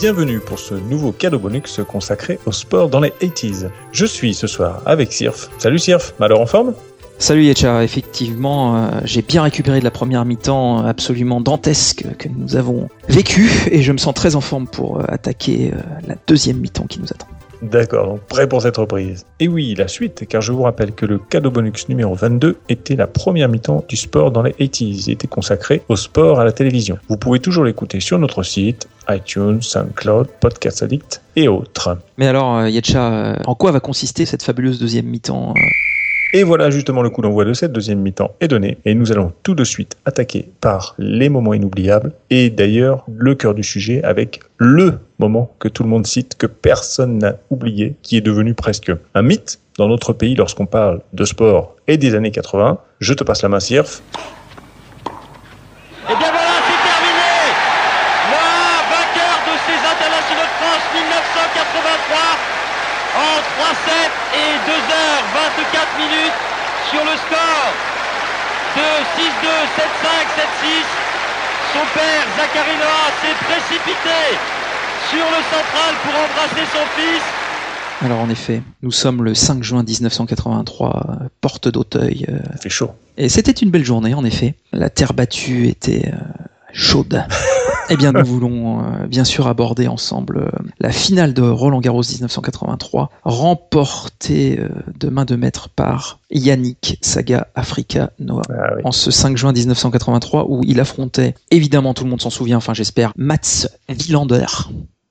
Bienvenue pour ce nouveau cadeau bonus consacré au sport dans les 80s. Je suis ce soir avec Sirf. Salut Sirf, malheur en forme? Salut Yetcha, effectivement, euh, j'ai bien récupéré de la première mi-temps absolument dantesque que nous avons vécue et je me sens très en forme pour euh, attaquer euh, la deuxième mi-temps qui nous attend. D'accord, donc prêt pour cette reprise. Et oui, la suite, car je vous rappelle que le cadeau bonus numéro 22 était la première mi-temps du sport dans les 80s. Il était consacré au sport à la télévision. Vous pouvez toujours l'écouter sur notre site, iTunes, SoundCloud, Podcast Addict et autres. Mais alors, euh, Yetcha, euh, en quoi va consister cette fabuleuse deuxième mi-temps euh? Et voilà justement le coup d'envoi de cette deuxième mi-temps est donné et nous allons tout de suite attaquer par les moments inoubliables et d'ailleurs le cœur du sujet avec le moment que tout le monde cite, que personne n'a oublié, qui est devenu presque un mythe dans notre pays lorsqu'on parle de sport et des années 80. Je te passe la main, Sirf. Et bien voilà, c'est terminé Le vainqueur de ces internationaux de France 1983 en 3-7 et 2h24 minutes sur le score de 6-2, 7-5, 7-6. Son père, Zachary Noah, s'est précipité sur le central pour embrasser son fils. Alors en effet, nous sommes le 5 juin 1983, euh, porte d'Auteuil. euh, Il fait chaud. Et c'était une belle journée, en effet. La terre battue était euh, chaude. Eh bien, nous voulons euh, bien sûr aborder ensemble euh, la finale de Roland Garros 1983, remportée euh, de main de maître par Yannick Saga Africa Noah. Ah oui. En ce 5 juin 1983, où il affrontait, évidemment tout le monde s'en souvient, enfin j'espère, Mats Wilander.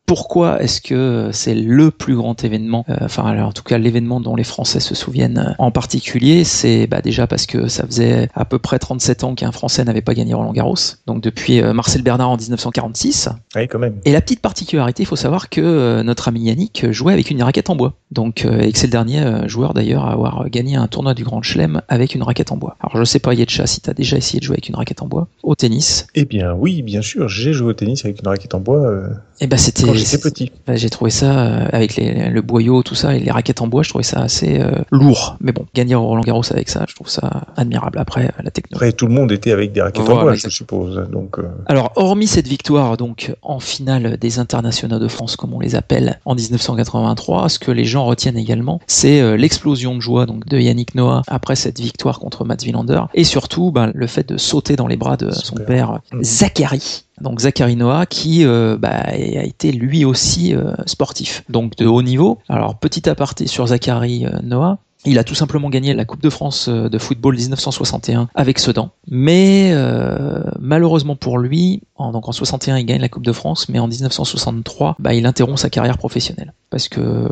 Pourquoi est-ce que c'est le plus grand événement, euh, enfin alors, en tout cas l'événement dont les Français se souviennent euh, en particulier, c'est bah, déjà parce que ça faisait à peu près 37 ans qu'un Français n'avait pas gagné Roland Garros, donc depuis euh, Marcel Bernard en 1946. Oui, quand même. Et la petite particularité, il faut savoir que euh, notre ami Yannick jouait avec une raquette en bois, donc euh, et que c'est le dernier joueur d'ailleurs à avoir gagné un tournoi du Grand Chelem avec une raquette en bois. Alors je sais pas Yetcha si t'as déjà essayé de jouer avec une raquette en bois au tennis. Eh bien, oui, bien sûr, j'ai joué au tennis avec une raquette en bois euh, Et ben c'était quand j'étais petit. J'ai trouvé ça euh, avec les- le boyau, tout ça, et les raquettes en bois, je trouvais ça assez euh, lourd. Mais bon, gagner Roland Garros avec ça, je trouve ça admirable. Après, euh, la techno. Après, tout le monde était avec des raquettes Voilà, en bois, je suppose. Donc, euh, Alors, hormis cette victoire donc en finale des internationaux de France, comme on les appelle, en 1983, ce que les gens retiennent également, c'est l'explosion de joie donc de Yannick Noah après cette victoire contre Mats Wilander, et surtout ben, le fait de sauter dans les bras de son père Mm. Zachary. Donc Zachary Noah qui euh, bah, a été lui aussi euh, sportif, donc de haut niveau. Alors petit aparté sur Zachary euh, Noah. Il a tout simplement gagné la Coupe de France de football 1961 avec Sedan. Mais euh, malheureusement pour lui, en, donc en 61 il gagne la Coupe de France, mais en 1963 bah, il interrompt sa carrière professionnelle parce que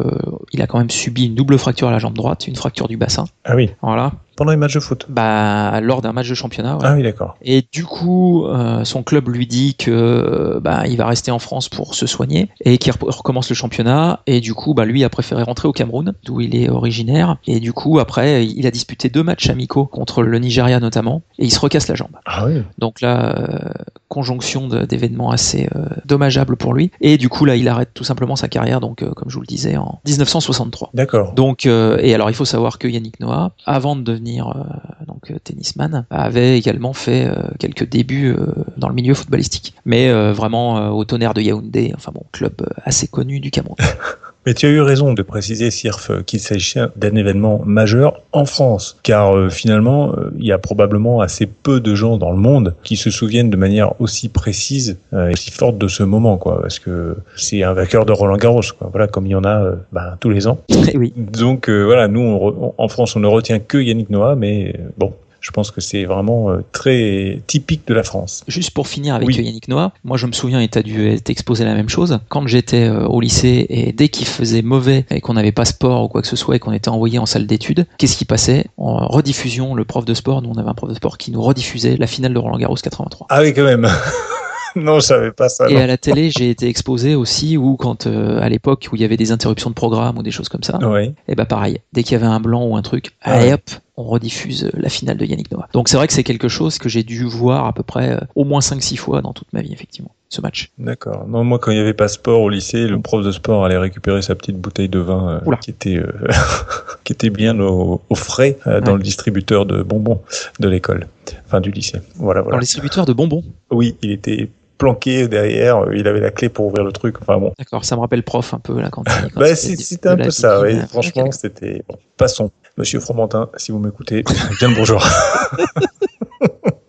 il a quand même subi une double fracture à la jambe droite, une fracture du bassin. ah oui, Voilà. Pendant les matchs de foot? Bah lors d'un match de championnat. ouais. Ah oui, d'accord. Et du coup, euh, son club lui dit que euh, bah, il va rester en France pour se soigner et qu'il recommence le championnat. Et du coup, bah, lui a préféré rentrer au Cameroun, d'où il est originaire. Et du coup, après, il a disputé deux matchs amicaux contre le Nigeria notamment, et il se recasse la jambe. Ah oui. Donc là, euh, conjonction d'événements assez euh, dommageables pour lui. Et du coup, là, il arrête tout simplement sa carrière, donc euh, comme je vous le disais, en 1963. D'accord. Donc, euh, et alors il faut savoir que Yannick Noah, avant de devenir euh, donc euh, tennisman, avait également fait euh, quelques débuts dans le milieu footballistique, mais vraiment au tonnerre de Yaoundé, enfin bon, club assez connu du Cameroun. Mais tu as eu raison de préciser, Sirf, qu'il s'agissait d'un événement majeur en France, car euh, finalement, euh, il y a probablement assez peu de gens dans le monde qui se souviennent de manière aussi précise euh, et aussi forte de ce moment, quoi, parce que c'est un vainqueur de Roland Garros, quoi, voilà, comme il y en a euh, ben, tous les ans. Oui. Donc euh, voilà, nous, on re- en France, on ne retient que Yannick Noah, mais bon, je pense que c'est vraiment euh, très typique de la France. Juste pour finir avec Oui. Yannick Noah, moi je me souviens, et t'as dû être exposé la même chose, quand j'étais euh, au lycée et dès qu'il faisait mauvais et qu'on n'avait pas sport ou quoi que ce soit et qu'on était envoyé en salle d'études, qu'est-ce qui passait? En rediffusion, le prof de sport, nous on avait un prof de sport qui nous rediffusait la finale de Roland Garros 83. Ah oui, quand même. non, je savais pas ça. Et non. à la télé, j'ai été exposé aussi, ou quand euh, à l'époque où il y avait des interruptions de programme ou des choses comme ça, Oui. et bah pareil, dès qu'il y avait un blanc ou un truc, Ah allez ouais. hop, on rediffuse euh, la finale de Yannick Noah. Donc c'est vrai que c'est quelque chose que j'ai dû voir à peu près euh, au moins 5-6 fois dans toute ma vie, effectivement, ce match. D'accord. Non, moi, quand il n'y avait pas sport au lycée, le prof de sport allait récupérer sa petite bouteille de vin euh, qui était euh, qui était bien au, au frais euh, dans Ouais. le distributeur de bonbons de l'école, enfin du lycée. Voilà, Dans voilà. le distributeur de bonbons. Oui, il était planqué derrière. euh, Il avait la clé pour ouvrir le truc. Enfin bon. D'accord, ça me rappelle prof un peu là quand. Bah, c'était un peu ça. Oui. Franchement, c'était. Bon, passons. Monsieur Fromentin, si vous m'écoutez, bien le bonjour.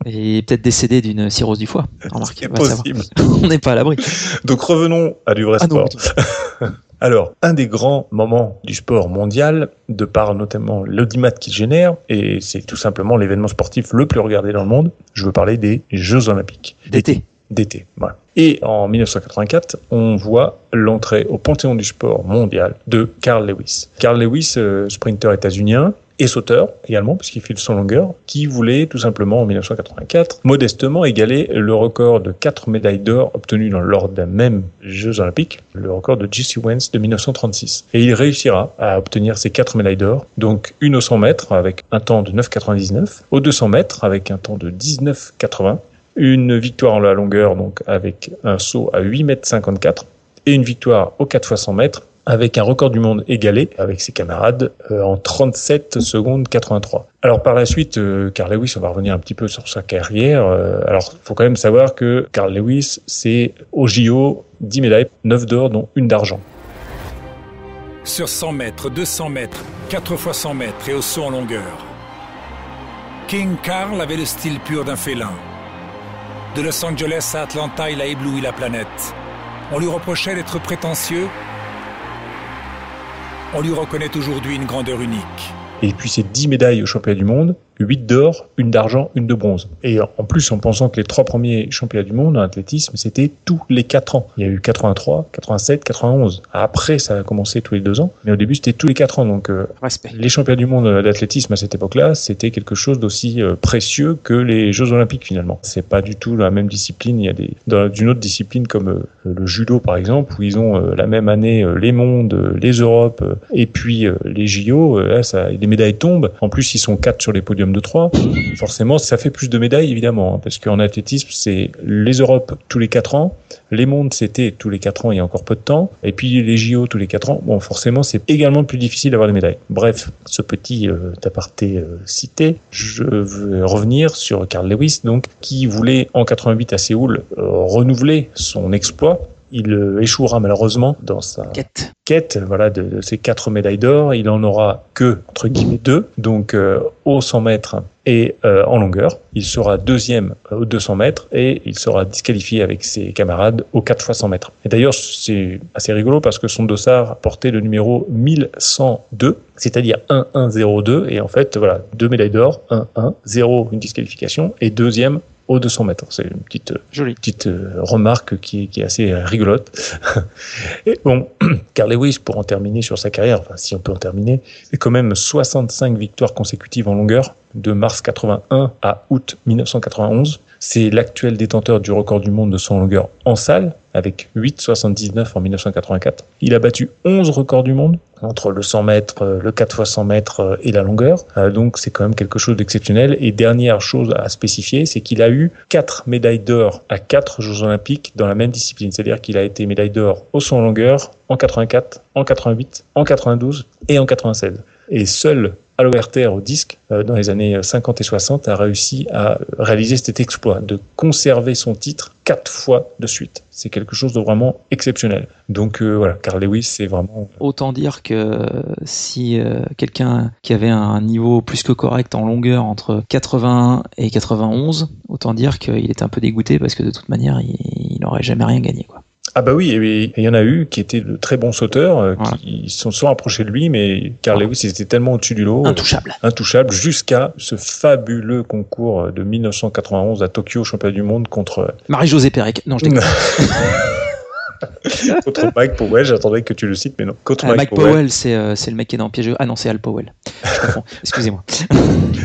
Et peut-être décédé d'une cirrhose du foie. C'est on possible. n'est pas à l'abri. Donc revenons à du vrai Ah non, sport. Alors, un des grands moments du sport mondial, de par notamment l'audimat qu'il génère, et c'est tout simplement l'événement sportif le plus regardé dans le monde, je veux parler des Jeux Olympiques. d'été. D'été, voilà. Et en 1984, on voit l'entrée au panthéon du sport mondial de Carl Lewis. Carl Lewis, euh, sprinter états-unien, et sauteur également, puisqu'il file son longueur, qui voulait tout simplement en 1984 modestement égaler le record de quatre médailles d'or obtenues lors d'un même Jeux Olympiques, le record de Jesse Owens de 1936. Et il réussira à obtenir ces quatre médailles d'or, donc une au 100 mètres avec un temps de 9,99, au 200 mètres avec un temps de 19,80, une victoire en la longueur donc avec un saut à 8 mètres 54 et une victoire au 4 x 100 mètres avec un record du monde égalé avec ses camarades euh, en 37 secondes 83. Alors par la suite, euh, Carl Lewis, on va revenir un petit peu sur sa carrière. Euh, alors faut quand même savoir que Carl Lewis, c'est au JO 10 médailles, 9 d'or dont une d'argent. Sur 100 mètres, 200 mètres, 4 x 100 mètres et au saut en longueur. King Carl avait le style pur d'un félin. De Los Angeles à Atlanta, il a ébloui la planète. On lui reprochait d'être prétentieux. On lui reconnaît aujourd'hui une grandeur unique. Et puis c'est 10 médailles au championnat du monde, 8 d'or, une d'argent, une de bronze. Et en plus, en pensant que les trois premiers championnats du monde en athlétisme, c'était tous les 4 ans. Il y a eu 83, 87, 91. Après, ça a commencé tous les 2 ans. Mais au début, c'était tous les 4 ans. Donc, euh, Respect. les championnats du monde d'athlétisme à cette époque-là, c'était quelque chose d'aussi euh, précieux que les Jeux Olympiques finalement. C'est pas du tout la même discipline. Il y a des dans une autre discipline comme euh, le judo par exemple, où ils ont euh, la même année les mondes, les Europes et puis les JO. là, ça, les médailles tombent. En plus, ils sont quatre sur les podiums de 3 Forcément, ça fait plus de médailles évidemment, hein, parce qu'en athlétisme, c'est les Europes tous les 4 ans, les mondes c'était tous les 4 ans il y a encore peu de temps, et puis les JO tous les 4 ans. Bon, forcément, c'est également plus difficile d'avoir des médailles. Bref, ce petit euh, aparté euh, cité, je veux revenir sur Carl Lewis, donc qui voulait en 88 à Séoul euh, renouveler son exploit. Il euh, échouera malheureusement dans sa Quête. quête voilà, de, de ces quatre médailles d'or. Il en aura que, entre guillemets, deux, donc euh, au 100 mètres et euh, en longueur. Il sera deuxième au 200 mètres et il sera disqualifié avec ses camarades au 4 fois 100 mètres. Et d'ailleurs, c'est assez rigolo parce que son dossard portait le numéro 1102, c'est-à-dire 1102. Et en fait, voilà, deux médailles d'or, 1, 1, 0, une disqualification, et deuxième au 200 mètres. C'est une petite Joli. petite euh, remarque qui, est- qui est assez euh, rigolote. Et bon, Carl Lewis, pour en terminer sur sa carrière, enfin si on peut en terminer, c'est quand même 65 victoires consécutives en longueur de mars 81 à août 1991. C'est l'actuel détenteur du record du monde de son longueur en salle, avec 8,79 en 1984. Il a battu 11 records du monde, entre le 100 mètres, euh, le 4 x 100 mètres euh, et la longueur. Euh, Donc c'est quand même quelque chose d'exceptionnel. Et dernière chose à spécifier, c'est qu'il a eu 4 médailles d'or à 4 Jeux Olympiques dans la même discipline. C'est-à-dire qu'il a été médaille d'or au saut en longueur en 84, en 88, en 92 et en 96. Et seul Alo Herter au disque, euh, dans les années 50 et 60, a réussi à réaliser cet exploit de conserver son titre quatre fois de suite. C'est quelque chose de vraiment exceptionnel. Donc euh, voilà, Carl Lewis, c'est vraiment Autant dire que si euh, quelqu'un qui avait un niveau plus que correct en longueur entre 81 et 91, autant dire qu'il était un peu dégoûté parce que de toute manière, il n'aurait jamais rien gagné. Quoi. Ah bah oui, et il y en a eu qui étaient de très bons sauteurs, euh, Voilà. qui se sont souvent approchés de lui, mais Carl Lewis était tellement au-dessus du lot, euh, Intouchable. intouchable, jusqu'à ce fabuleux concours de 1991 à Tokyo, championnat du monde contre... Marie-Josée Pérec. Non, je. contre Mike Powell, j'attendais que tu le cites, mais non. Contre Ah, Mike, Mike Powell, Powell, c'est euh, c'est le mec qui est dans piège. Ah non, c'est Al Powell. Excusez-moi.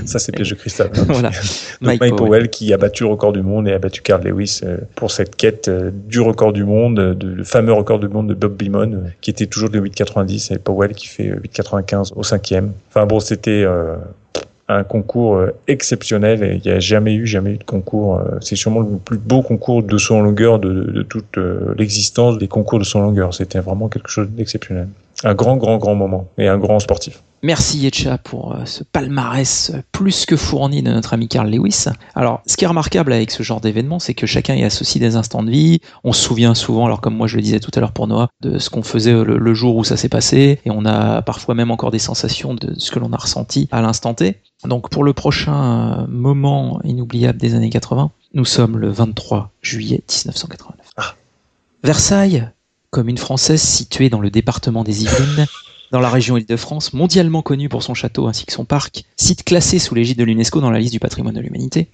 ça c'est piège de cristal. voilà. Donc Mike, Mike, Powell. Powell. qui a battu le record du monde et a battu Carl Lewis euh, pour cette quête euh, du record du monde, de, le fameux record du monde de Bob Beamon, qui était toujours de 8,90 et Powell qui fait euh, 8,95 au cinquième. Enfin bon, c'était euh, un concours euh, exceptionnel et il n'y a jamais eu, jamais eu de concours. euh, C'est sûrement le plus beau concours de en longueur de, toute euh, l'existence des concours de en longueur. C'était vraiment quelque chose d'exceptionnel. Un grand, grand, grand moment et un grand sportif. Merci Yetcha pour euh, ce palmarès euh, plus que fourni de notre ami Carl Lewis. Alors, ce qui est remarquable avec ce genre d'événement, c'est que chacun y associe des instants de vie. On se souvient souvent, alors comme moi je le disais tout à l'heure pour Noah, de ce qu'on faisait le, le jour où ça s'est passé, et on a parfois même encore des sensations de ce que l'on a ressenti à l'instant T. Donc pour le prochain euh, moment inoubliable des années 80, nous sommes le 23 juillet 1989. Ah. Versailles, commune française située dans le département des Yvelines, dans la région Île-de-France, mondialement connue pour son château ainsi que son parc, site classé sous l'égide de l'UNESCO dans la liste du patrimoine de l'humanité,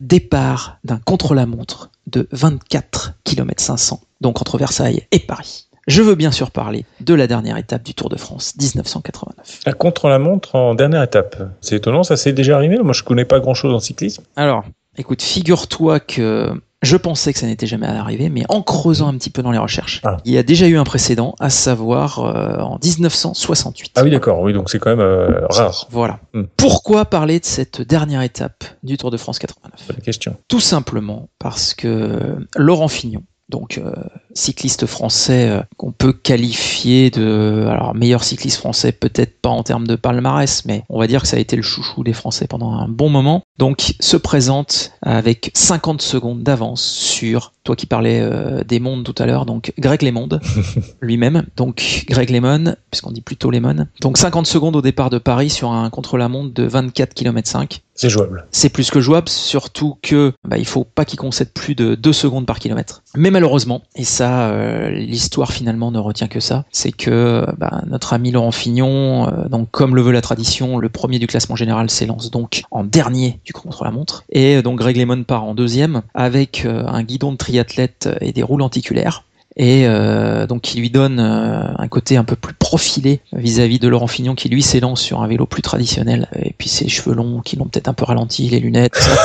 départ d'un contre-la-montre de 24 km 500, donc entre Versailles et Paris. Je veux bien sûr parler de la dernière étape du Tour de France 1989. Un contre-la-montre en dernière étape. C'est étonnant, ça s'est déjà arrivé. Moi, je connais pas grand-chose en cyclisme. Alors, écoute, figure-toi que je pensais que ça n'était jamais arrivé, mais en creusant un petit peu dans les recherches, Ah. il y a déjà eu un précédent, à savoir euh, en 1968. Ah oui, d'accord. Oui, donc c'est quand même euh, rare. Voilà. Hmm. Pourquoi parler de cette dernière étape du Tour de France 89 Bonne question. Tout simplement parce que Laurent Fignon, donc euh, cycliste français euh, qu'on peut qualifier de alors meilleur cycliste français peut-être pas en termes de palmarès mais on va dire que ça a été le chouchou des Français pendant un bon moment donc se présente avec 50 secondes d'avance sur toi qui parlais euh, des mondes tout à l'heure donc Greg LeMond lui-même donc Greg LeMond puisqu'on dit plutôt LeMond donc 50 secondes au départ de Paris sur un contre-la-montre de 24 km 5 C'est jouable. c'est plus que jouable, surtout que bah, il faut pas qu'il concède plus de 2 secondes par kilomètre. Mais malheureusement, et ça, euh, l'histoire finalement ne retient que ça, c'est que bah, notre ami Laurent Fignon, euh, comme le veut la tradition, le premier du classement général s'élance donc en dernier du contre-la-montre, et euh, donc Greg Lemon part en deuxième avec euh, un guidon de triathlète et des roues lenticulaires et euh, donc qui lui donne euh, un côté un peu plus profilé vis-à-vis de Laurent Fignon qui lui s'élance sur un vélo plus traditionnel et puis ses cheveux longs qui l'ont peut-être un peu ralenti, les lunettes.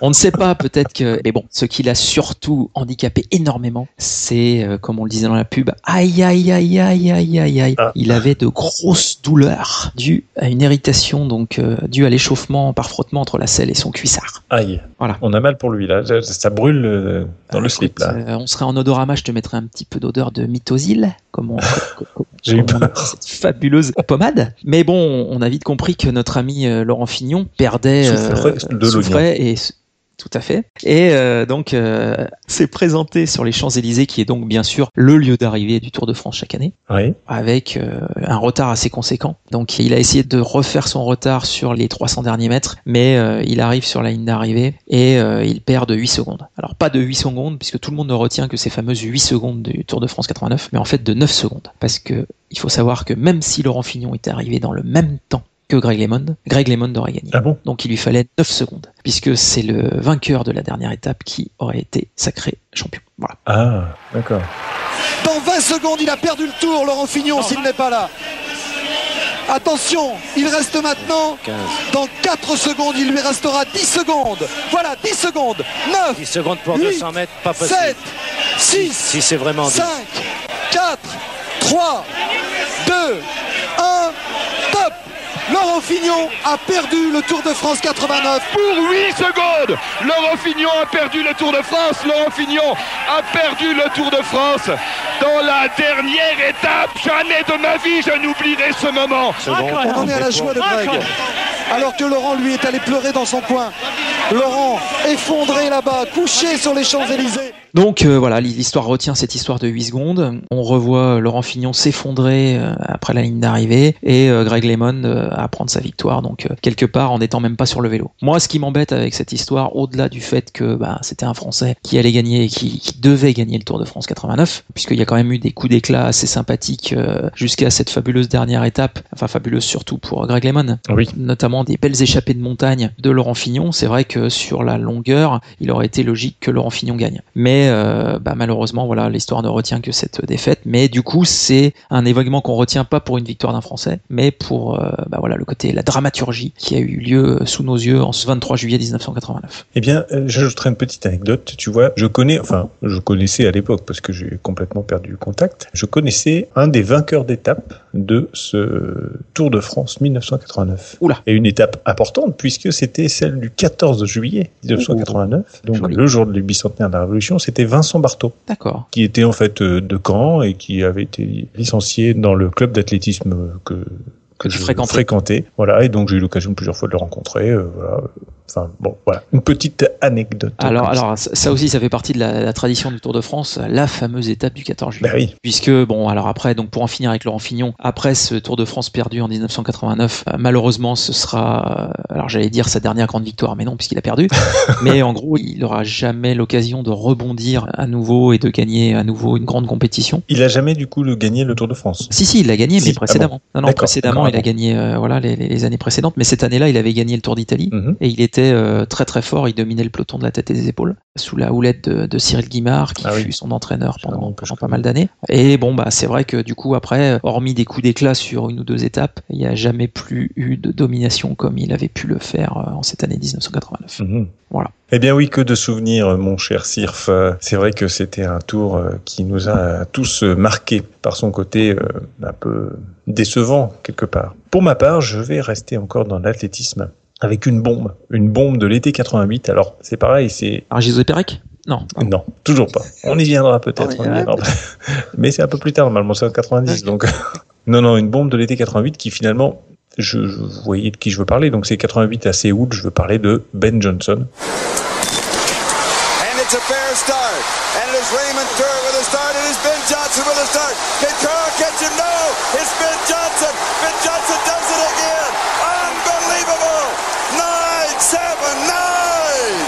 On ne sait pas, peut-être que. Mais bon, ce qui l'a surtout handicapé énormément, c'est, euh, comme on le disait dans la pub, aïe aïe aïe aïe aïe aïe aïe. Ah. Il avait de grosses douleurs dues à une irritation, donc euh, due à l'échauffement par frottement entre la selle et son cuissard. Aïe. Voilà. On a mal pour lui, là. Ça, brûle euh, dans le Ah, slip, écoute, là. on serait en odorama, je te mettrais un petit peu d'odeur de mytosil, comme on, J'ai eu peur. cette fabuleuse pommade. Mais bon, on a vite compris que notre ami euh, Laurent Fignon perdait, Souffrait euh, de souffrait et tout à fait. Et euh, donc, euh, s'est présenté sur les Champs-Élysées, qui est donc bien sûr le lieu d'arrivée du Tour de France chaque année Oui. avec euh, un retard assez conséquent. Donc il a essayé de refaire son retard sur les 300 derniers mètres, mais il arrive sur la ligne d'arrivée et il perd de 8 secondes. Alors pas de 8 secondes, puisque tout le monde ne retient que ces fameuses 8 secondes du Tour de France 89, mais en fait de 9 secondes. Parce que il faut savoir que même si Laurent Fignon était arrivé dans le même temps que Greg LeMond, Greg LeMond aurait gagné. Ah bon? Donc il lui fallait 9 secondes, puisque c'est le vainqueur de la dernière étape qui aurait été sacré champion. Voilà. Ah, d'accord. Dans 20 secondes, il a perdu le tour, Laurent Fignon, s'il n'est pas là. Attention, il reste maintenant. Dans 4 secondes, il lui restera 10 secondes. Voilà, 10 secondes. 9, 10 secondes pour Huit, 200 mètres, pas possible. 7, 6, Si c'est vraiment 5, 4, 3, 2, 1, top Laurent Fignon a perdu le Tour de France 89. Pour 8 secondes, Laurent Fignon a perdu le Tour de France. Laurent Fignon a perdu le Tour de France dans la dernière étape. Jamais de ma vie je n'oublierai ce moment. On en est à la joie de Greg. Alors que Laurent, lui, est allé pleurer dans son coin. Laurent, effondré là-bas, couché sur les Champs-Élysées. Donc euh, voilà, l'histoire retient cette histoire de 8 secondes. On revoit Laurent Fignon s'effondrer euh, après la ligne d'arrivée et euh, Greg Lemon euh, à prendre sa victoire, donc quelque part en n'étant même pas sur le vélo. Moi, ce qui m'embête avec cette histoire, au-delà du fait que bah, c'était un Français qui allait gagner et qui, qui devait gagner le Tour de France 89, puisqu'il y a quand même eu des coups d'éclat assez sympathiques jusqu'à cette fabuleuse dernière étape, enfin fabuleuse surtout pour Greg Lemon, Oui. notamment des belles échappées de montagne de Laurent Fignon. C'est vrai que sur la longueur, il aurait été logique que Laurent Fignon gagne. Mais Euh, bah, malheureusement, voilà, l'histoire ne retient que cette défaite. Mais du coup, c'est un événement qu'on retient pas pour une victoire d'un Français, mais pour euh, bah, voilà le côté la dramaturgie qui a eu lieu sous nos yeux en ce 23 juillet 1989. Eh bien, euh, j'ajouterai une petite anecdote. Tu vois, je connais, enfin, je connaissais à l'époque parce que j'ai complètement perdu contact. Je connaissais un des vainqueurs d'étape de ce Tour de France 1989. Oula. Et une étape importante puisque c'était celle du 14 juillet 1989, donc Joli. le jour du bicentenaire de la Révolution. C'était Vincent Barteau D'accord. qui était en fait euh, de Caen et qui avait été licencié dans le club d'athlétisme que Que je fréquentais. fréquentais. Voilà, et donc j'ai eu l'occasion plusieurs fois de le rencontrer. euh, voilà. Enfin bon, voilà, une petite anecdote. Alors, alors ça ça aussi, ça fait partie de la, la tradition du Tour de France, la fameuse étape du 14 juillet. Bah oui. Puisque, bon, alors après, donc pour en finir avec Laurent Fignon, après ce Tour de France perdu en 1989, euh, malheureusement, ce sera, euh, alors j'allais dire sa dernière grande victoire, mais non, puisqu'il a perdu. mais en gros, il n'aura jamais l'occasion de rebondir à nouveau et de gagner à nouveau une grande compétition. Il a jamais du coup le gagné le Tour de France. Si, si, il l'a gagné, Si, mais ah précédemment. Non, non, D'accord, précédemment, d'accord, il a gagné, euh, voilà, les, années précédentes. Mais cette année-là, il avait gagné le Tour d'Italie. Mhm. Et il était euh, très très fort, il dominait le peloton de la tête et des épaules, sous la houlette de, de Cyril Guimard, qui Ah oui. fut son entraîneur pendant, pas mal d'années. Et bon, bah c'est vrai que du coup, après, hormis des coups d'éclat sur une ou deux étapes, il n'y a jamais plus eu de domination comme il avait pu le faire euh, en cette année 1989. Mhm. Voilà. Eh bien oui, que de souvenirs, mon cher Sirf. C'est vrai que c'était un tour qui nous a tous marqués par son côté un peu décevant quelque part. Pour ma part, je vais rester encore dans l'athlétisme avec une bombe, une bombe de l'été 88. Alors c'est pareil, c'est José Pérec? Non. non, toujours pas. On y viendra peut-être. Mais c'est un peu plus tard, normalement, c'est en 90. Donc, non, non, une bombe de l'été 88 qui finalement, je, je vous voyez de qui je veux parler. Donc, c'est 88 à Séoul. Je veux parler de Ben Johnson. And it's a start. And it is Raymond Kerr with a start. It is Ben Johnson with a start. Can Carl catch him? No. It's Ben Johnson. Ben Johnson does it again. Unbelievable. Nine, seven, nine.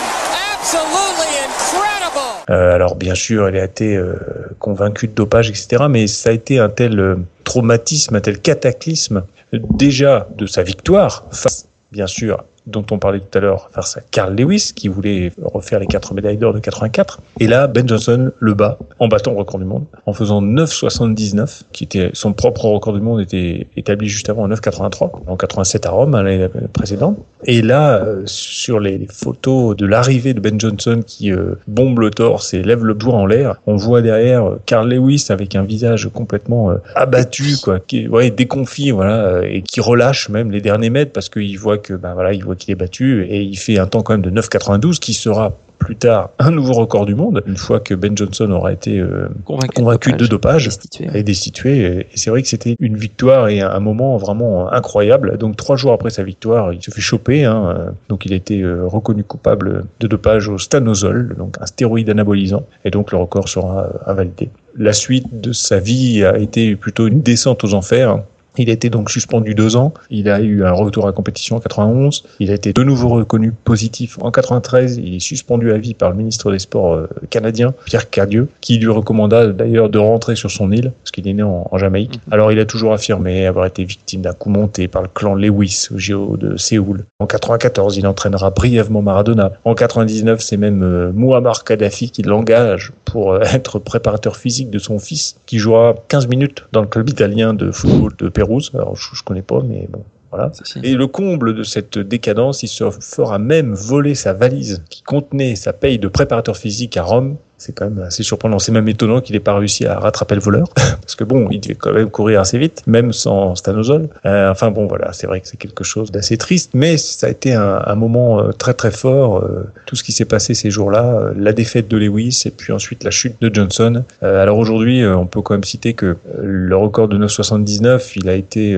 Absolutely incredible. Euh, alors, bien sûr, elle a été euh, convaincue de dopage, etc. Mais ça a été un tel euh, traumatisme, un tel cataclysme, déjà de sa victoire face, bien sûr, dont on parlait tout à l'heure, face à Carl Lewis, qui voulait refaire les quatre médailles d'or de 84. Et là, Ben Johnson le bat en battant le record du monde, en faisant 9,79, qui était son propre record du monde était établi juste avant en 9,83, en 87 à Rome, hein, l'année précédente. Et là, euh, sur les, photos de l'arrivée de Ben Johnson qui euh, bombe le torse et lève le doigt en l'air, on voit derrière euh, Carl Lewis avec un visage complètement abattu, quoi, qui, ouais, déconfit, voilà, et qui relâche même les derniers mètres parce qu'il voit que, ben voilà, il voit qu'il est battu et il fait un temps quand même de 9,92 qui sera plus tard un nouveau record du monde une fois que Ben Johnson aura été euh, Convaincu, convaincu de dopage et destitué. Et c'est vrai que c'était une victoire et un moment vraiment incroyable. Donc trois jours après sa victoire, il se fait choper. Hein. Donc il a été euh, reconnu coupable de dopage au stanozol, donc un stéroïde anabolisant. Et donc le record sera euh, invalidé. La suite de sa vie a été plutôt une descente aux enfers. Il a été donc suspendu deux ans. Il a eu un retour à la compétition en 91. Il a été de nouveau reconnu positif en 93. Il est suspendu à vie par le ministre des Sports euh, canadien, Pierre Cadieux, qui lui recommanda d'ailleurs de rentrer sur son île, parce qu'il est né en, en Jamaïque. Alors il a toujours affirmé avoir été victime d'un coup monté par le clan Lewis au JO de Séoul. En 94, il entraînera brièvement Maradona. En 99, c'est même euh, Muammar Kadhafi qui l'engage pour euh, être préparateur physique de son fils, qui jouera 15 minutes dans le club italien de football de Pérouse. Alors je, je connais pas, mais bon. Voilà. Et le comble de cette décadence, il se fera même voler sa valise qui contenait sa paye de préparateur physique à Rome. C'est quand même assez surprenant. C'est même étonnant qu'il n'ait pas réussi à rattraper le voleur. Parce que bon, il devait quand même courir assez vite, même sans stanozol. Euh, enfin bon, voilà, c'est vrai que c'est quelque chose d'assez triste, mais ça a été un, un moment euh, très très fort. euh, tout ce qui s'est passé ces jours-là, euh, la défaite de Lewis et puis ensuite la chute de Johnson. Euh, alors aujourd'hui, euh, on peut quand même citer que le record de 9,79, il a été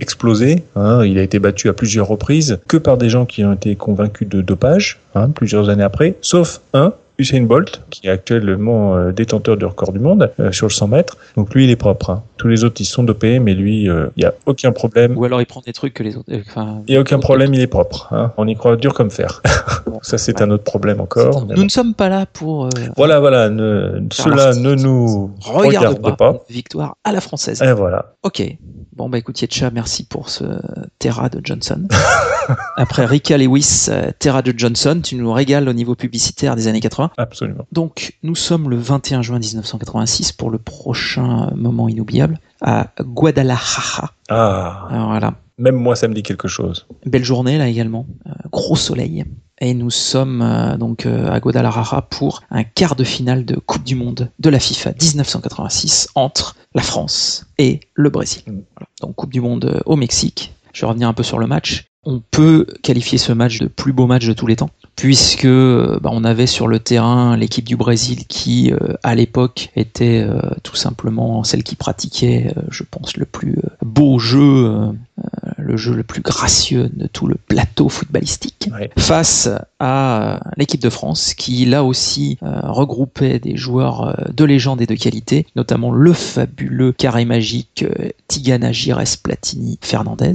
explosé. hein. il a été battu à plusieurs reprises, que par des gens qui ont été convaincus de dopage, hein, plusieurs années après, sauf un, Usain Bolt, qui est actuellement euh, détenteur du record du monde euh, sur le 100 mètres. Donc lui, il est propre. hein. Tous les autres, ils sont dopés, mais lui, euh, il n'y a aucun problème. Ou alors il prend des trucs que les autres. euh, Enfin, Il n'y a aucun problème, il est propre. hein. On y croit dur comme fer. Ça, c'est un autre problème encore. Nous bon. ne sommes pas là pour. euh, Voilà, voilà. Cela ne nous regarde regarde pas. pas. Victoire à la française. Et voilà. Ok. Bon, bah écoute, Yetcha, merci pour ce Terra de Johnson. Après Rika Lewis, euh, Terra de Johnson, tu nous régales au niveau publicitaire des années 80. 1980. Absolument. Donc, nous sommes le 21 juin 1986 pour le prochain moment inoubliable à Guadalajara. Ah. Alors voilà. Même moi, ça me dit quelque chose. Belle journée là également, euh, gros soleil. Et nous sommes euh, donc euh, à Guadalajara pour un quart de finale de Coupe du Monde de la FIFA 1986 entre la France et le Brésil. Voilà. Donc Coupe du Monde au Mexique. Je vais revenir un peu sur le match. On peut qualifier ce match de plus beau match de tous les temps, puisque bah, on avait sur le terrain l'équipe du Brésil qui, euh, à l'époque, était euh, tout simplement celle qui pratiquait, euh, je pense, le plus beau jeu, le jeu le plus gracieux de tout le plateau footballistique, Ouais. face à l'équipe de France qui, là aussi, regroupait des joueurs de légende et de qualité, notamment le fabuleux carré magique Tigana Gires Platini Fernandez.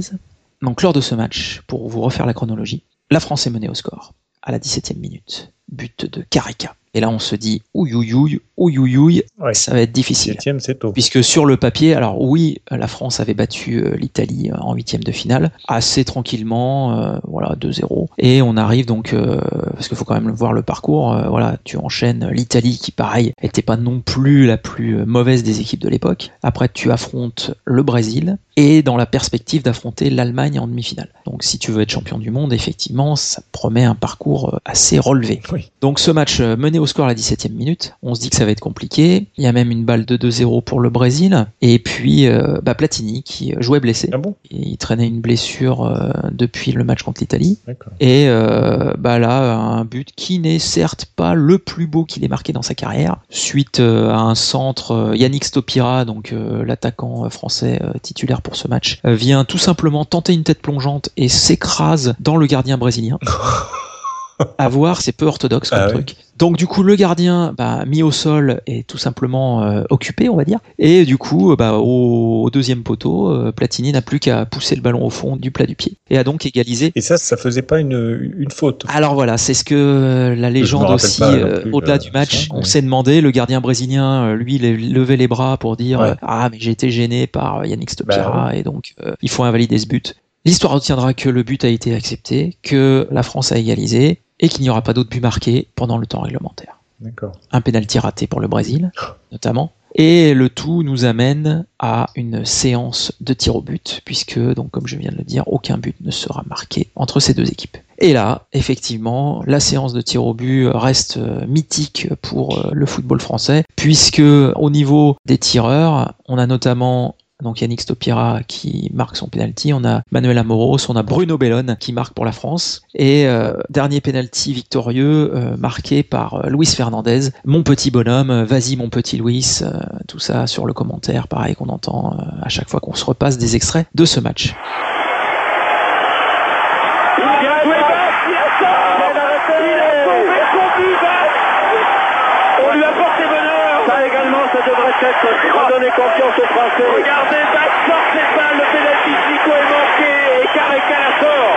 Donc lors de ce match, pour vous refaire la chronologie, la France est menée au score à la 17e minute. But de Carica. Et là on se dit ouïouïouï, ouïouïouï, Ouais. ça va être difficile. Septième, c'est tôt. Puisque sur le papier, alors oui, la France avait battu euh, l'Italie euh, en huitième de finale, assez tranquillement, euh, voilà, 2-0. Et on arrive donc, euh, parce qu'il faut quand même voir le parcours, euh, voilà, tu enchaînes l'Italie qui, pareil, était pas non plus la plus mauvaise des équipes de l'époque. Après, tu affrontes le Brésil, et dans la perspective d'affronter l'Allemagne en demi-finale. Donc si tu veux être champion du monde, effectivement, ça promet un parcours euh, assez relevé. Oui. Donc ce match euh, mené au score à la 17e minute, on se dit que ça va être compliqué. Il y a même une balle de 2-0 pour le Brésil. Et puis euh, bah, Platini qui jouait blessé. Ah bon? Il traînait une blessure euh, depuis le match contre l'Italie. Et euh, bah là, un but qui n'est certes pas le plus beau qu'il ait marqué dans sa carrière, suite à un centre, Yannick Stopira, donc l'attaquant français titulaire pour ce match, euh, vient tout simplement tenter une tête plongeante et s'écrase dans le gardien brésilien. à voir, c'est peu orthodoxe comme Ah truc. Donc du coup, le gardien bah, mis au sol est tout simplement euh, occupé, on va dire. Et du coup, bah, au, au deuxième poteau, euh, Platini n'a plus qu'à pousser le ballon au fond du plat du pied et a donc égalisé Et ça, ça faisait pas une, une faute. alors voilà, c'est ce que euh, la légende aussi, euh, au-delà euh, du match, ça, on s'est demandé, le gardien brésilien, euh, lui, il levé les bras pour dire Ouais. euh, Ah, mais j'ai été gêné par euh, Yannick Stopira, Bah et donc euh, il faut invalider ce but. L'histoire retiendra que le but a été accepté, que la France a égalisé, et qu'il n'y aura pas d'autre but marqué pendant le temps réglementaire D'accord. un pénalty raté pour le Brésil, notamment. Et le tout nous amène à une séance de tir au but, puisque, donc, comme je viens de le dire, aucun but ne sera marqué entre ces deux équipes. Et là, effectivement, la séance de tir au but reste mythique pour euh, le football français, puisque au niveau des tireurs, on a notamment donc Yannick Stopira qui marque son penalty, on a Manuel Amoros, on a Bruno Bellone qui marque pour la France et euh, dernier penalty victorieux euh, marqué par euh, Luis Fernandez, mon petit bonhomme, vas-y mon petit Luis, tout ça sur le commentaire, pareil qu'on entend à chaque fois qu'on se repasse des extraits de ce match. On lui a porté bonheur. Ça également, ça devrait être redonner confiance aux Français Bach sort cette balle, le pénalty Chico est manqué et Carreca la sort.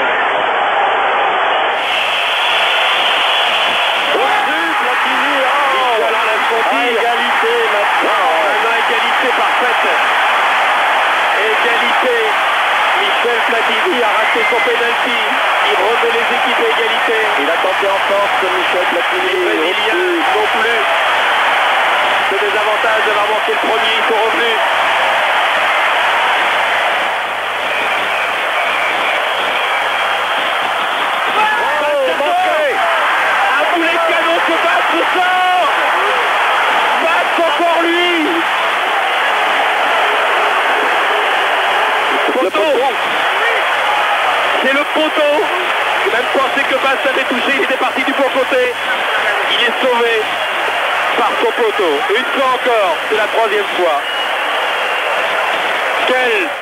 Au-dessus, Platini, oh. Voilà la À égalité maintenant. Maintenant, égalité parfaite. Égalité. Michel Platini a raté son penalty. Il remet les équipes à égalité. Il a tenté en force, Michel Platini. Les Brésiliens non plus. Ce désavantage d'avoir manqué le premier, ils sont revenus. Oh, manqué. Un boulet de canon que Batz sort. Batz encore lui. Poteau. C'est le poteau. J'ai touché, il était parti du bon côté. Il est sauvé par son poteau. Une fois encore, c'est la troisième fois.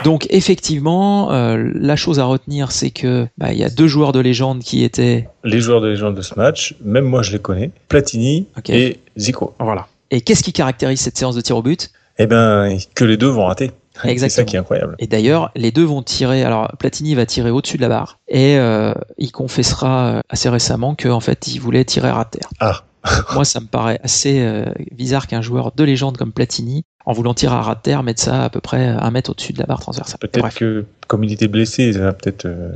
Donc effectivement, euh, la chose à retenir, c'est que bah, il y a deux joueurs de légende qui étaient Les joueurs de légende de ce match, même moi je les connais, Platini et Zico. voilà. Et qu'est-ce qui caractérise cette séance de tir au but? Eh ben, que les deux vont rater. C'est ça Exactement. qui est incroyable. Et d'ailleurs, les deux vont tirer. Alors, Platini va tirer au-dessus de la barre et euh, il confessera euh, assez récemment qu'en fait, il voulait tirer à terre. Ah, Moi, ça me paraît assez euh, bizarre qu'un joueur de légende comme Platini, en voulant tirer à ras de terre, mette ça à peu près un mètre au-dessus de la barre transversale. peut-être que comme il était blessé, ça va peut-être euh,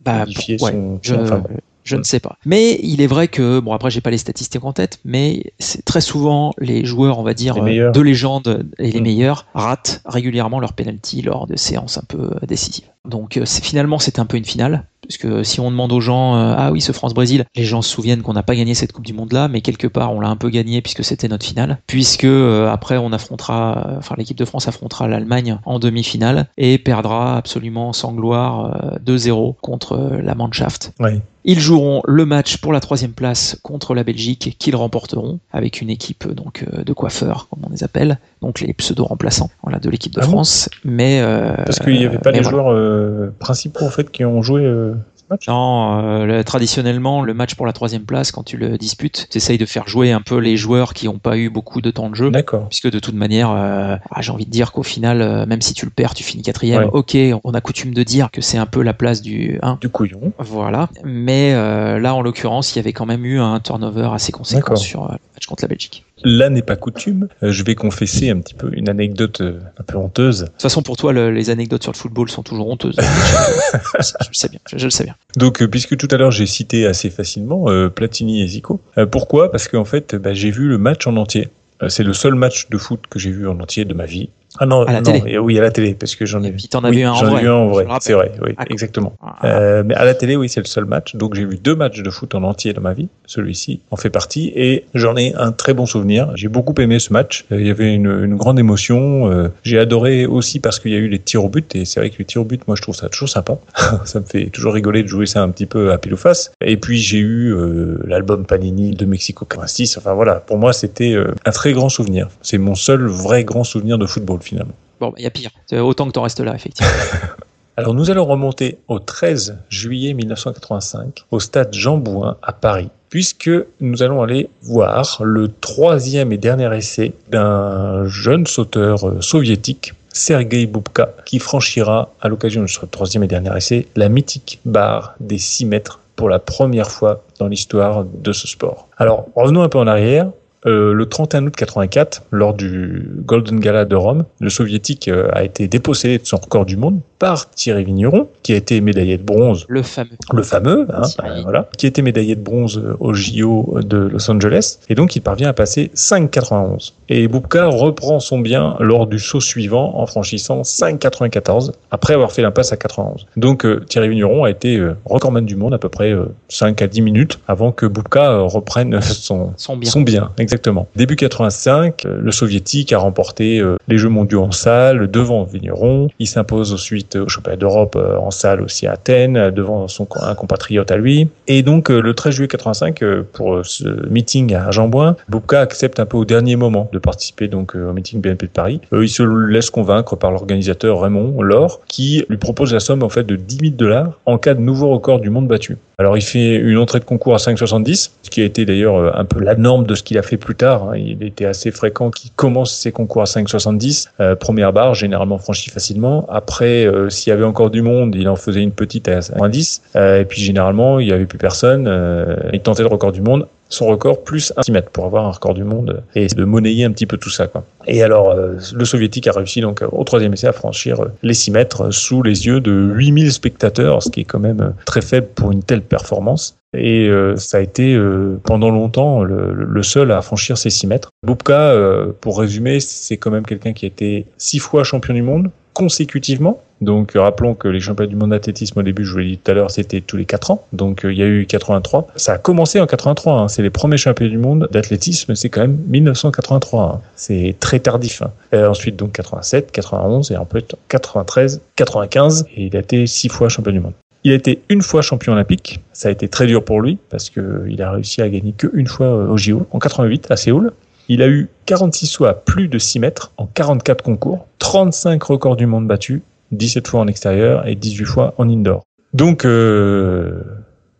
bah, modifier ouais, son. je, enfin. Je ne sais pas. Mais il est vrai que, bon après j'ai pas les statistiques en tête, mais c'est très souvent les joueurs, on va dire, meilleurs. de légende et les Mm. meilleurs ratent régulièrement leur penalty lors de séances un peu décisives. Donc euh, c'est finalement c'était un peu une finale. Parce que si on demande aux gens, euh, ah oui, ce France-Brésil, les gens se souviennent qu'on n'a pas gagné cette Coupe du Monde-là, mais quelque part on l'a un peu gagné puisque c'était notre finale. Puisque euh, après on affrontera, euh, enfin l'équipe de France affrontera l'Allemagne en demi-finale et perdra absolument sans gloire euh, 2-0 contre euh, la Mannschaft. Ouais. Ils joueront le match pour la troisième place contre la Belgique qu'ils remporteront avec une équipe donc euh, de coiffeurs comme on les appelle, donc les pseudo remplaçants voilà, de l'équipe de Ah bon France. mais euh, Parce qu'il n'y avait pas les voilà. joueurs euh, principaux en fait qui ont joué euh, match. Non, euh, le- traditionnellement, le match pour la troisième place, quand tu le disputes, tu essayes de faire jouer un peu les joueurs qui n'ont pas eu beaucoup de temps de jeu. D'accord. Puisque de toute manière, euh, ah, j'ai envie de dire qu'au final, euh, même si tu le perds, tu finis quatrième. Ouais. Ok, on a coutume de dire que c'est un peu la place du 1. Du couillon. Voilà. Mais euh, là, en l'occurrence, il y avait quand même eu un turnover assez conséquent sur le match contre la Belgique. Là n'est pas coutume. Euh, je vais confesser un petit peu une anecdote euh, un peu honteuse. De toute façon, pour toi, le- les anecdotes sur le football sont toujours honteuses. je, je le sais bien. Je, je le sais bien. Donc, euh, puisque tout à l'heure j'ai cité assez facilement euh, Platini et Zico, euh, pourquoi? Parce qu'en fait, bah, j'ai vu le match en entier. C'est le seul match de foot que j'ai vu en entier de ma vie. Ah non, À la non, télé. oui, à la télé, parce que j'en ai puis, t'en as Oui, vu un en j'en ai vrai, vu un en vrai, c'est vrai, oui, exactement. Ah, Euh, mais à la télé, oui, c'est le seul match. Donc j'ai vu deux matchs de foot en entier dans ma vie. Celui-ci en fait partie et j'en ai un très bon souvenir. J'ai beaucoup aimé ce match. Euh, Il y avait une, une grande émotion. Euh, J'ai adoré aussi parce qu'il y a eu les tirs au but et c'est vrai que les tirs au but, moi je trouve ça toujours sympa. ça me fait toujours rigoler de jouer ça un petit peu à pile ou face. Et puis j'ai eu euh, l'album Panini de Mexico 86. Enfin voilà, pour moi c'était euh, un très grand souvenir. C'est mon seul vrai grand souvenir de football finalement. Bon, il y a pire. Autant que t'en restes là, effectivement. Alors nous allons remonter au 13 juillet 1985 au stade Jean Bouin à Paris, puisque nous allons aller voir le troisième et dernier essai d'un jeune sauteur euh, soviétique, Sergei Boubka, qui franchira à l'occasion de ce troisième et dernier essai la mythique barre des 6 mètres pour la première fois dans l'histoire de ce sport. Alors revenons un peu en arrière. Euh, le 31 août 84, lors du Golden Gala de Rome, le soviétique euh, a été dépossédé de son record du monde par Thierry Vigneron, qui a été médaillé de bronze Le fameux. le fameux, hein, euh, voilà, qui a été médaillé de bronze euh, au JO de Los Angeles, et donc il parvient à passer 5,91. Et Boubka reprend son bien lors du saut suivant en franchissant 5,94 après avoir fait l'impasse à 91. Donc euh, Thierry Vigneron a été recordman du monde à peu près euh, 5 à 10 minutes avant que Boubka reprenne son, Son bien. son bien, exactement. Début 85, euh, le soviétique a remporté euh, les Jeux mondiaux en salle devant Vigneron. Il s'impose ensuite au championnat d'Europe euh, en salle aussi à Athènes devant son un compatriote à lui. Et donc le 13 juillet 85, euh, pour ce meeting à Jean-Bouin, Boubka accepte un peu au dernier moment de participer donc au meeting BNP de Paris. Il se laisse convaincre par l'organisateur Raymond Laure qui lui propose la somme en fait de 10 000 dollars en cas de nouveau record du monde battu. Alors il fait une entrée de concours à 5,70, ce qui a été d'ailleurs un peu la norme de ce qu'il a fait plus tard. hein. Il était assez fréquent qu'il commence ses concours à 5,70. Euh, première barre, généralement franchie facilement. Après, euh, s'il y avait encore du monde, il en faisait une petite à 5,10. Euh, et puis généralement, il n'y avait plus personne. Euh, il tentait le record du monde. Son record plus 1 mètres pour avoir un record du monde et de monnayer un petit peu tout ça. Quoi. Et alors, euh, le soviétique a réussi donc au troisième essai à franchir euh, les 6 mètres sous les yeux de 8000 spectateurs, ce qui est quand même euh, très faible pour une telle performance. Et euh, ça a été euh, pendant longtemps le, le seul à franchir ces 6 mètres. Boubka, euh, pour résumer, c'est quand même quelqu'un qui a été six fois champion du monde consécutivement. Donc euh, rappelons que les championnats du monde d'athlétisme au début, je vous l'ai dit tout à l'heure, c'était tous les 4 ans. Donc euh, il y a eu 83. Ça a commencé en 83. hein. C'est les premiers championnats du monde d'athlétisme. C'est quand même 1983. hein. C'est très tardif. hein. Euh, ensuite donc 87, 91 et en fait 93, 95. Et il a été six fois champion du monde. Il a été une fois champion olympique. Ça a été très dur pour lui parce que il a réussi à gagner qu'une fois au JO en 88 à Séoul. Il a eu 46 fois plus de 6 mètres en 44 concours, 35 records du monde battus, 17 fois en extérieur et 18 fois en indoor. Donc, euh,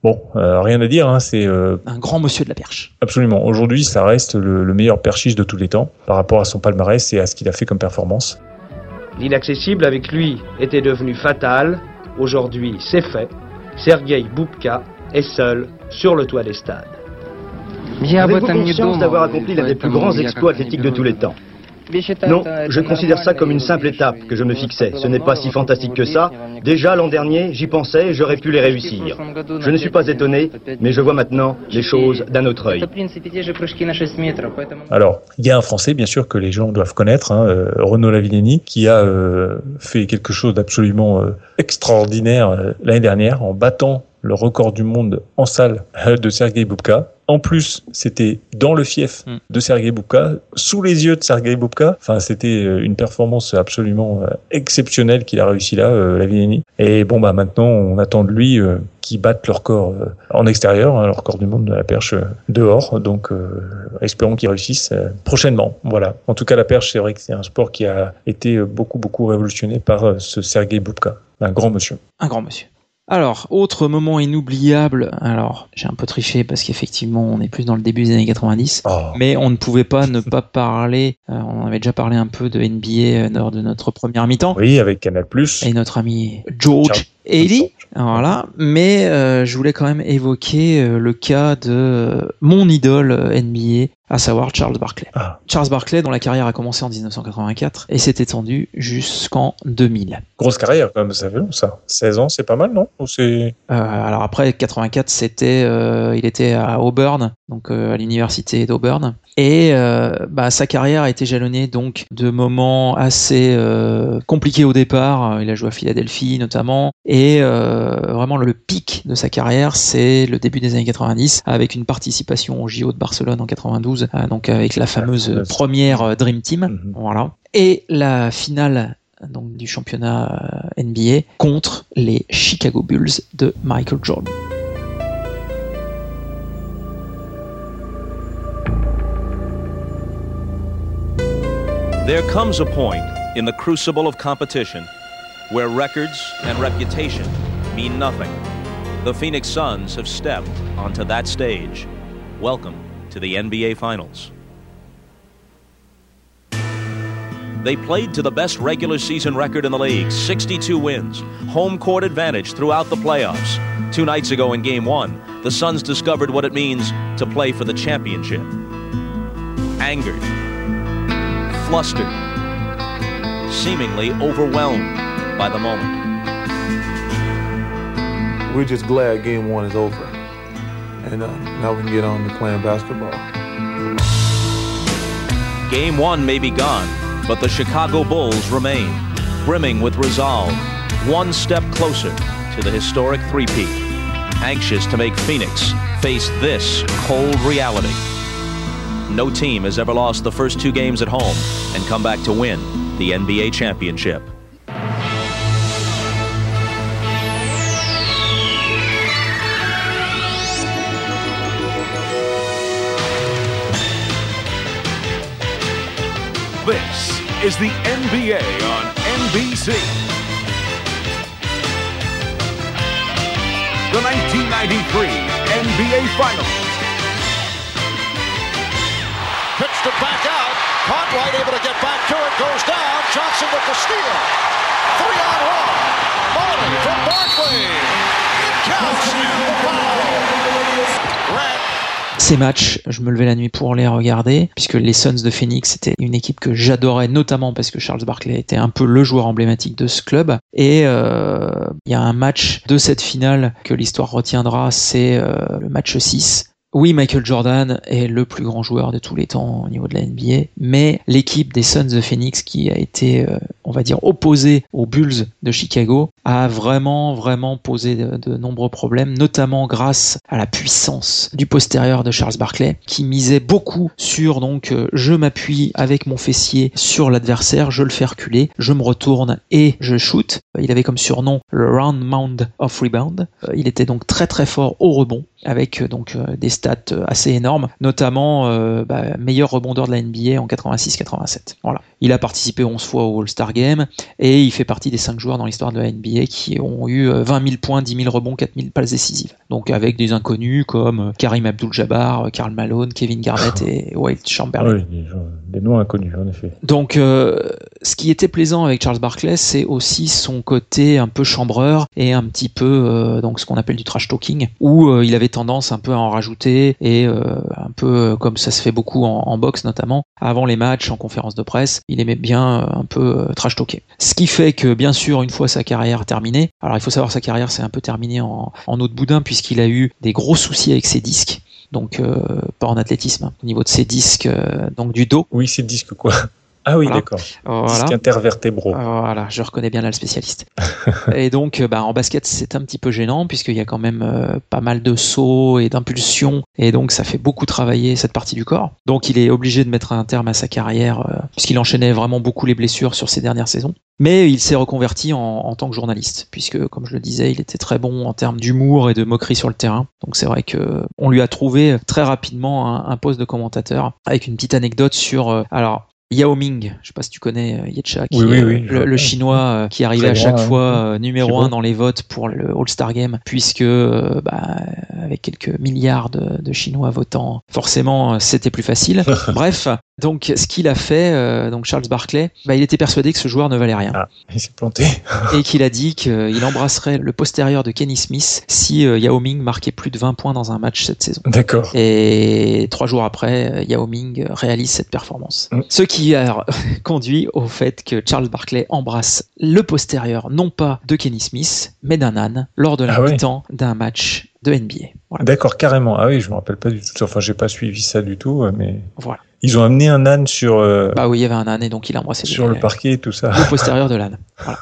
bon, euh, rien à dire, hein, c'est euh, Un grand monsieur de la perche. absolument. Aujourd'hui, ça reste le, le meilleur perchiste de tous les temps par rapport à son palmarès et à ce qu'il a fait comme performance. L'inaccessible avec lui était devenu fatal. Aujourd'hui, c'est fait. Sergei Boubka est seul sur le toit des stades. Avez-vous conscience d'avoir accompli l'un des plus grands exploits athlétiques de tous les temps Non, je considère ça comme une simple étape que je me fixais. Ce n'est pas si fantastique que ça. Déjà l'an dernier, j'y pensais et j'aurais pu les réussir. Je ne suis pas étonné, mais je vois maintenant les choses d'un autre œil. Alors, il y a un Français, bien sûr, que les gens doivent connaître, hein, euh, Renaud Lavilleni, qui a euh, fait quelque chose d'absolument euh, extraordinaire euh, l'année dernière en battant le record du monde en salle de Sergei Bubka. En plus, c'était dans le fief Mm. de Sergei Bubka, sous les yeux de Sergei Bubka. Enfin, c'était euh, une performance absolument euh, exceptionnelle qu'il a réussi là, euh, Lavilleni. Et bon, bah maintenant, on attend de lui euh, qu'il batte le record euh, en extérieur, hein, le record du monde de la perche dehors. Donc, espérons qu'il réussisse euh, prochainement. Voilà. En tout cas, la perche, c'est vrai que c'est un sport qui a été beaucoup, beaucoup révolutionné par ce Sergei Bubka, un grand monsieur. Un grand monsieur. Alors, autre moment inoubliable. Alors, j'ai un peu triché parce qu'effectivement, on est plus dans le début des années 90. Oh. Mais on ne pouvait pas ne pas parler. euh, on avait déjà parlé un peu de NBA lors de notre première mi-temps. Oui, avec Canal+. Et notre ami George Haley. Voilà. Mais euh, je voulais quand même évoquer euh, le cas de euh, mon idole NBA, à savoir Charles Barkley. Ah. Charles Barkley, dont la carrière a commencé en 1984 et s'est étendue jusqu'en 2000. Grosse carrière, quand même, ça fait long, ça. 16 ans, c'est pas mal, non? Ou. Euh, alors après 84, c'était, il était à Auburn, donc euh, à l'université d'Auburn, et euh, bah, sa carrière a été jalonnée donc de moments assez euh, compliqués au départ. Il a joué à Philadelphie notamment, et vraiment le pic de sa carrière, c'est le début des années 90, avec une participation au JO de Barcelone en 92, euh, donc avec la fameuse première Dream Team, Mhm. voilà, et la finale donc du championnat NBA contre les Chicago Bulls de Michael Jordan. There comes a point in the crucible of competition where records and reputation mean nothing. The Phoenix Suns have stepped onto that stage. Welcome to the NBA Finals. They played to the best regular season record in the league 62 wins, home court advantage throughout the playoffs. Two nights ago in Game 1, the Suns discovered what it means to play for the championship. Angered, flustered, seemingly overwhelmed by the moment. We're just glad game one is over. And uh, now we can get on to playing basketball. Game one may be gone, but the Chicago Bulls remain, brimming with resolve, one step closer to the historic three-peat, anxious to make Phoenix face this cold reality. No team has ever lost the first two games at home and come back to win the NBA championship. This is the NBA on NBC. The 1993 NBA Finals. Ces matchs, je me levais la nuit pour les regarder, puisque les Suns de Phoenix était une équipe que j'adorais, notamment parce que Charles Barkley était un peu le joueur emblématique de ce club. Et euh, il y a un match de cette finale que l'histoire retiendra, c'est euh, le match 6. Oui, Michael Jordan est le plus grand joueur de tous les temps au niveau de la NBA, mais l'équipe des Suns de Phoenix qui a été, euh, on va dire, opposée aux Bulls de Chicago a vraiment, vraiment posé de, nombreux problèmes, notamment grâce à la puissance du postérieur de Charles Barkley, qui misait beaucoup sur donc euh, je m'appuie avec mon fessier sur l'adversaire, je le fais reculer, je me retourne et je shoot. Il avait comme surnom le Round Mound of Rebound. Euh, Il était donc très très fort au rebond avec euh, donc euh, des stats euh, assez énormes, notamment bah, meilleur rebondeur de la NBA en 86-87. Voilà. Il a participé 11 fois au All-Star Game et il fait partie des 5 joueurs dans l'histoire de la NBA qui ont eu euh, 20 000 points, 10 000 rebonds, 4 000 passes décisives. Donc avec des inconnus comme euh, Karim Abdul-Jabbar, euh, Karl Malone, Kevin Garnett et Wilt Chamberlain. Oui, des, noms inconnus, en effet. Donc, euh, ce qui était plaisant avec Charles Barkley, c'est aussi son côté un peu chambreur et un petit peu euh, donc ce qu'on appelle du trash talking, où euh, il avait tendance un peu à en rajouter et euh, un peu euh, comme ça se fait beaucoup en, en boxe notamment, avant les matchs, en conférence de presse, il aimait bien euh, un peu euh, trash talker. Ce qui fait que bien sûr, une fois sa carrière terminée, alors il faut savoir sa carrière s'est un peu terminée en, en eau de boudin puisqu'il a eu des gros soucis avec ses disques. Donc euh, pas en athlétisme, hein, au niveau de ses disques, donc du dos. Oui, c'est disque quoi. Ah oui, Voilà. d'accord. Voilà. Disque intervertébraux. Voilà, je reconnais bien là le spécialiste. et donc, euh, bah, en basket, c'est un petit peu gênant puisqu'il y a quand même euh, pas mal de sauts et d'impulsions et donc ça fait beaucoup travailler cette partie du corps. Donc, il est obligé de mettre un terme à sa carrière euh, puisqu'il enchaînait vraiment beaucoup les blessures sur ces dernières saisons. Mais il s'est reconverti en, en tant que journaliste puisque, comme je le disais, il était très bon en termes d'humour et de moquerie sur le terrain. Donc, c'est vrai que on lui a trouvé très rapidement un, un poste de commentateur avec une petite anecdote sur euh, alors. Yao Ming, je sais pas si tu connais euh, Yetcha, qui Oui, est, oui, euh, le, chinois euh, qui arrivait à chaque hein. fois euh, numéro un dans les votes pour le All-Star Game, puisque bah, avec quelques milliards de, de Chinois votant, forcément c'était plus facile. Bref, donc ce qu'il a fait, euh, donc Charles Barkley, bah, il était persuadé que ce joueur ne valait rien Ah, il s'est planté. et qu'il a dit qu'il embrasserait le postérieur de Kenny Smith si euh, Yao Ming marquait plus de 20 points dans un match cette saison. D'accord. Et trois jours après, euh, Yao Ming réalise cette performance. Mm. Ce qui a conduit au fait que Charles Barkley embrasse le postérieur, non pas de Kenny Smith, mais d'un âne, lors de la Ah ouais. mi-temps d'un match de NBA. Voilà. D'accord, carrément. Ah oui, je me rappelle pas du tout. Enfin, j'ai pas suivi ça du tout, mais Voilà. Ils ont amené un âne sur euh, Bah oui, il y avait un âne et donc il a embrassé sur le parquet et tout ça. le postérieur de l'âne. Voilà.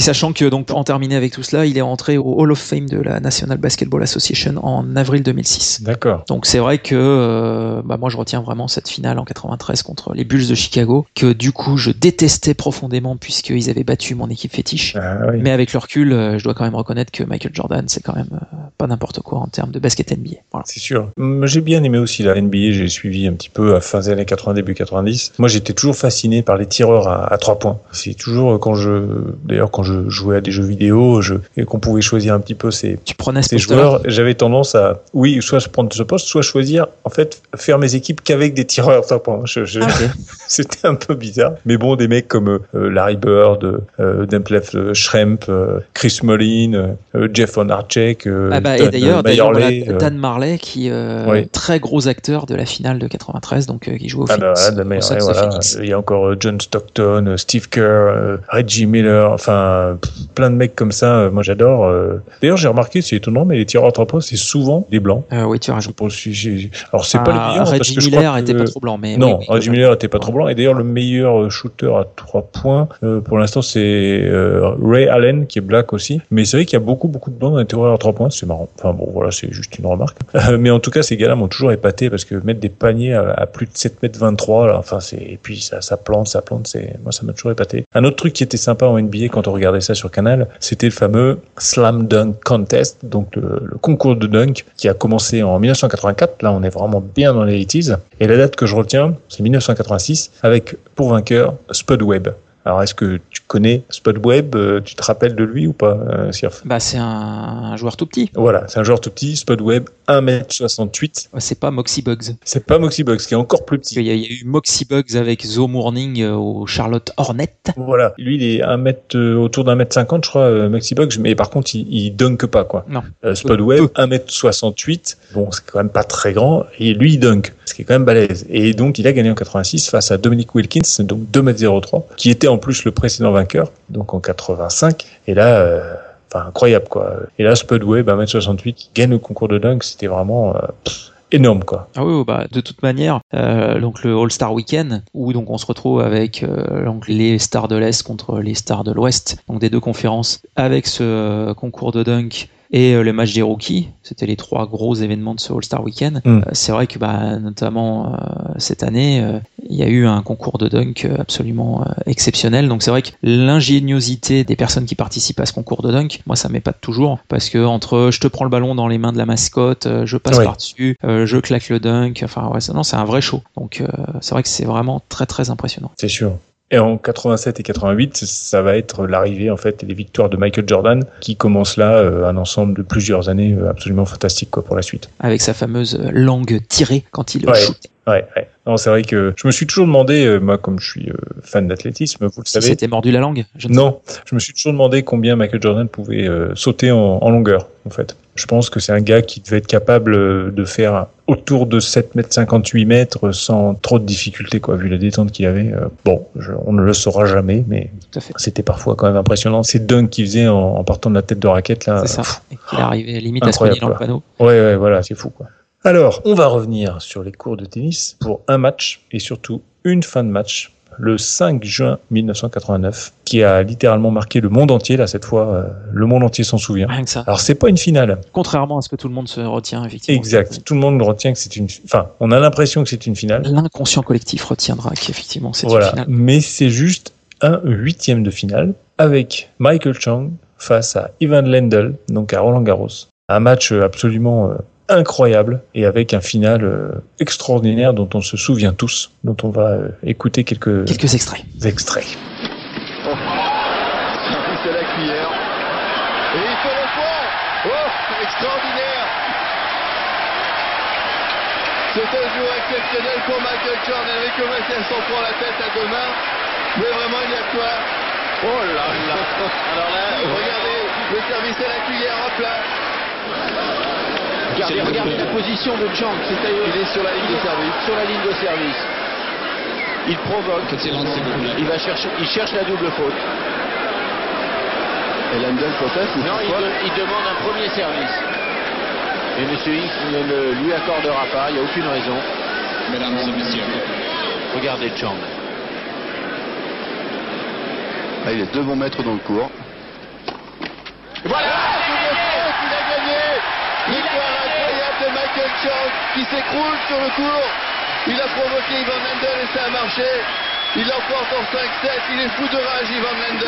Et sachant que, donc, pour en terminer avec tout cela, il est entré au Hall of Fame de la National Basketball Association en avril 2006. D'accord. Donc c'est vrai que euh, bah, moi je retiens vraiment cette finale en 93 contre les Bulls de Chicago, que du coup je détestais profondément puisqu'ils avaient battu mon équipe fétiche. Ah oui. Mais avec le recul, euh, je dois quand même reconnaître que Michael Jordan, c'est quand même euh, pas n'importe quoi en termes de basket NBA. Voilà. C'est sûr. J'ai bien aimé aussi la NBA, j'ai suivi un petit peu à fin des années 80, début 90. Moi, j'étais toujours fasciné par les tireurs à, à trois points. C'est toujours quand je, d'ailleurs, quand je jouais à des jeux vidéo, je, et qu'on pouvait choisir un petit peu ces, Tu prenais ce ces joueurs, j'avais tendance à, oui, soit prendre ce poste, soit choisir, en fait, faire mes équipes qu'avec des tireurs. Je, je- Ah. C'était un peu bizarre. Mais bon, des mecs comme euh, Larry Bird, euh, euh, Schremp, euh, Chris Mullin, euh, Jeff Honarchek, euh, Ah bah, Dan et d'ailleurs, euh, Dan Marley, qui euh, oui. très gros acteur de la finale de 93, donc euh, qui joue au Ah bah Phoenix. Dan voilà. Phoenix. Il y a encore euh, John Stockton, euh, Steve Kerr, euh, Reggie Miller, enfin plein de mecs comme ça. euh, Moi j'adore. euh. D'ailleurs j'ai remarqué, c'est étonnant, mais les tireurs à trois points c'est souvent des blancs. Euh, oui. Je que j'ai- Alors c'est pas le Ah, meilleur. parce Reggie que je crois Miller que- était pas trop blanc, mais non, oui, oui, Reggie. Miller était pas trop blanc. Et d'ailleurs le meilleur euh, shooter à trois points euh, pour l'instant c'est euh, Ray Allen qui est black aussi. Mais c'est vrai qu'il y a beaucoup beaucoup de blancs dans les tireurs à trois points. C'est marrant. Enfin bon voilà, c'est juste une remarque. Mais en tout cas ces gars-là m'ont toujours épaté parce que mettre des paniers à, à plus de 7 mètres 23 là, enfin c'est et puis ça, ça plante, ça plante. C'est moi ça m'a toujours épaté. Un autre truc qui était sympa en NBA quand on regardait ça sur Canal, c'était le fameux Slam Dunk Contest, donc le, concours de dunk qui a commencé en 1984. Là, on est vraiment bien dans les 80s. Et la date que je retiens, c'est 1986, avec pour vainqueur Spud Webb. Alors, est-ce que connais Spud Webb Euh, Tu te rappelles de lui ou pas, euh, Sirf? Bah, c'est un, un joueur tout petit. Voilà, c'est un joueur tout petit, Spud Webb, 1m68. C'est pas Moxie Bugs. C'est pas Moxie Bugs, qui est encore plus petit. qu'il y, a- il y a eu Moxie Bugs avec Zoe Morning euh, au Charlotte Hornet. Voilà, lui il est 1 mètre, euh, autour d'un mètre 50 je crois, euh, Maxi Bugs, mais par contre il, il dunk pas quoi. Non. Euh, Spud Webb, 1 mètre 68, bon c'est quand même pas très grand, et lui il dunk, ce qui est quand même balèze. Et donc il a gagné en 86 face à Dominic Wilkins, donc 2 mètres 03, qui était en plus le précédent donc en 85, et là... euh, incroyable, quoi. Et là, Spud Webb, 1m68, qui gagne le concours de dunk, c'était vraiment euh, énorme, quoi. Ah oui, bah, de toute manière, euh, donc le All-Star Weekend, où donc on se retrouve avec donc les stars de l'Est contre les stars de l'Ouest, donc des deux conférences, avec ce concours de dunk et euh, le match des rookies, c'était les trois gros événements de ce All-Star Weekend. Mm. Euh, c'est vrai que bah, notamment euh, cette année, il y a eu un concours de dunk absolument exceptionnel. Donc c'est vrai que l'ingéniosité des personnes qui participent à ce concours de dunk, moi ça m'épate toujours, parce que entre je te prends le ballon dans les mains de la mascotte, euh, je passe par-dessus, euh, je claque le dunk, enfin ouais, c'est- non, c'est un vrai show. Donc euh, c'est vrai que c'est vraiment très très impressionnant. C'est sûr. Et en 87 et 88, ça va être l'arrivée en fait et les victoires de Michael Jordan qui commence là euh, un ensemble de plusieurs années euh, absolument fantastique quoi pour la suite. Avec sa fameuse langue tirée quand il Ouais. shoot. Ouais, ouais. Non, c'est vrai que je me suis toujours demandé, euh, moi comme je suis euh, fan d'athlétisme, vous le savez. c'était mordu la langue, je ne sais Non, je me suis toujours demandé combien Michael Jordan pouvait euh, sauter en, en longueur, en fait. Je pense que c'est un gars qui devait être capable de faire autour de 7 mètres 58 mètres sans trop de difficultés, quoi, vu la détente qu'il avait. Bon, je- on ne le saura jamais, mais c'était parfois quand même impressionnant. Ces dunks qu'il faisait en, en partant de la tête de raquette, là. C'est ça. Et qu'il arrivé limite à se dans le panneau. Ouais, ouais, voilà, c'est fou, quoi. Alors, on va revenir sur les cours de tennis pour un match et surtout une fin de match le 5 juin 1989 qui a littéralement marqué le monde entier là cette fois euh, le monde entier s'en souvient. Rien que ça. Alors c'est pas une finale. Contrairement à ce que tout le monde se retient, effectivement. Exact. Tout le monde retient que c'est une enfin, on a l'impression que c'est une finale. L'inconscient collectif retiendra qu'effectivement c'est Voilà, une finale. mais c'est juste un huitième de finale avec Michael Chang face à Ivan Lendl, donc à Roland Garros. Un match absolument euh, incroyable et avec un final euh, extraordinaire dont on se souvient tous, dont on va euh, écouter quelques, Quelques extraits. extraits. C'est la cuillère. Et il fait le point. Oh, extraordinaire. C'est un jour exceptionnel pour Michael Jordan. Enrico Macias s'en prend la tête à deux mains. Mais vraiment, il y a quoi Oh là là Alors là, regardez, le service à la cuillère en place. Regardez, regardez la position de Chang. Il est sur la ligne de service. Sur la ligne de service. Il provoque. Il va chercher, il cherche la double faute. Et Lendl proteste Non, il, de- il demande un premier service. Et M. X ne le lui accordera pas, il n'y a aucune raison. Mesdames et messieurs. Regardez Chang. Ah, il y a deux bons mètres dans le cours. Voilà double faute, il a gagné Victoire incroyable de Michael Chang qui s'écroule sur le cours. Il a provoqué Ivan Lendl et ça a marché. En 5-7. Il est fou de rage, Ivan Lendl.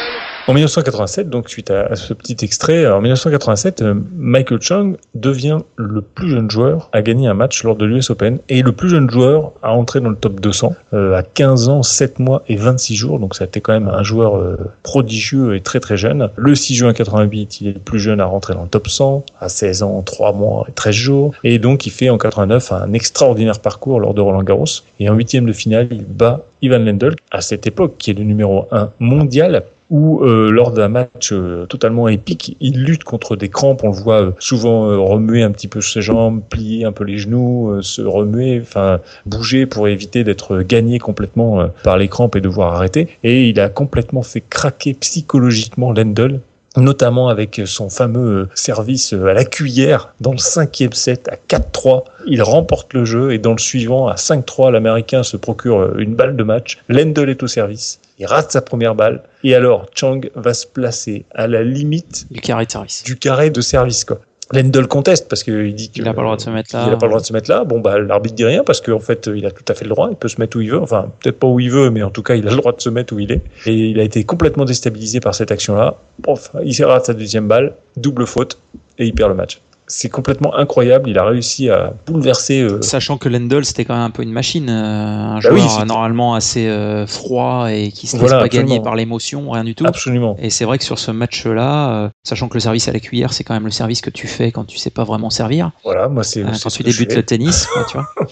En 1987, donc suite à, ce petit extrait, en 1987, euh, Michael Chang devient le plus jeune joueur à gagner un match lors de l'US Open et le plus jeune joueur à entrer dans le top 200 euh, à 15 ans, 7 mois et 26 jours. Donc ça a été quand même un joueur euh, prodigieux et très très jeune. Le 6 juin 88, il est le plus jeune à rentrer dans le top 100 à 16 ans, 3 mois et 13 jours. Et donc il fait en 89 un extraordinaire parcours lors de Roland Garros. Et en huitième de finale, il bat Ivan Lendl à cette époque qui est le numéro 1 mondial où euh, lors d'un match euh, totalement épique, il lutte contre des crampes. On le voit euh, souvent euh, remuer un petit peu ses jambes, plier un peu les genoux, se remuer, enfin bouger pour éviter d'être gagné complètement par les crampes et devoir arrêter. Et il a complètement fait craquer psychologiquement Lendl notamment avec son fameux service à la cuillère dans le cinquième set à 4-3. Il remporte le jeu et dans le suivant à 5-3, l'Américain se procure une balle de match. Lendl est au service. Il rate sa première balle. Et alors, Chang va se placer à la limite du carré de service. Du carré de service, quoi. Lendl conteste parce qu'il dit qu'il n'a pas le droit de se mettre là. Il n'a pas le droit de se mettre là. Bon, bah, l'arbitre dit rien parce qu'en fait, il a tout à fait le droit. Il peut se mettre où il veut. Enfin, peut-être pas où il veut, mais en tout cas, il a le droit de se mettre où il est. Et il a été complètement déstabilisé par cette action-là. Pof, il rate sa deuxième balle, double faute, et il perd le match. C'est complètement incroyable. Il a réussi à bouleverser. euh, Sachant que Lendl, c'était quand même un peu une machine, euh, un Bah joueur oui, normalement assez euh, froid et qui se laisse pas absolument. gagner par l'émotion, rien du tout. Absolument. Et c'est vrai que sur ce match-là, sachant que le service à la cuillère, c'est quand même le service que tu fais quand tu sais pas vraiment servir. Voilà, moi, c'est. Quand tu débutes le tennis, quoi, tu vois.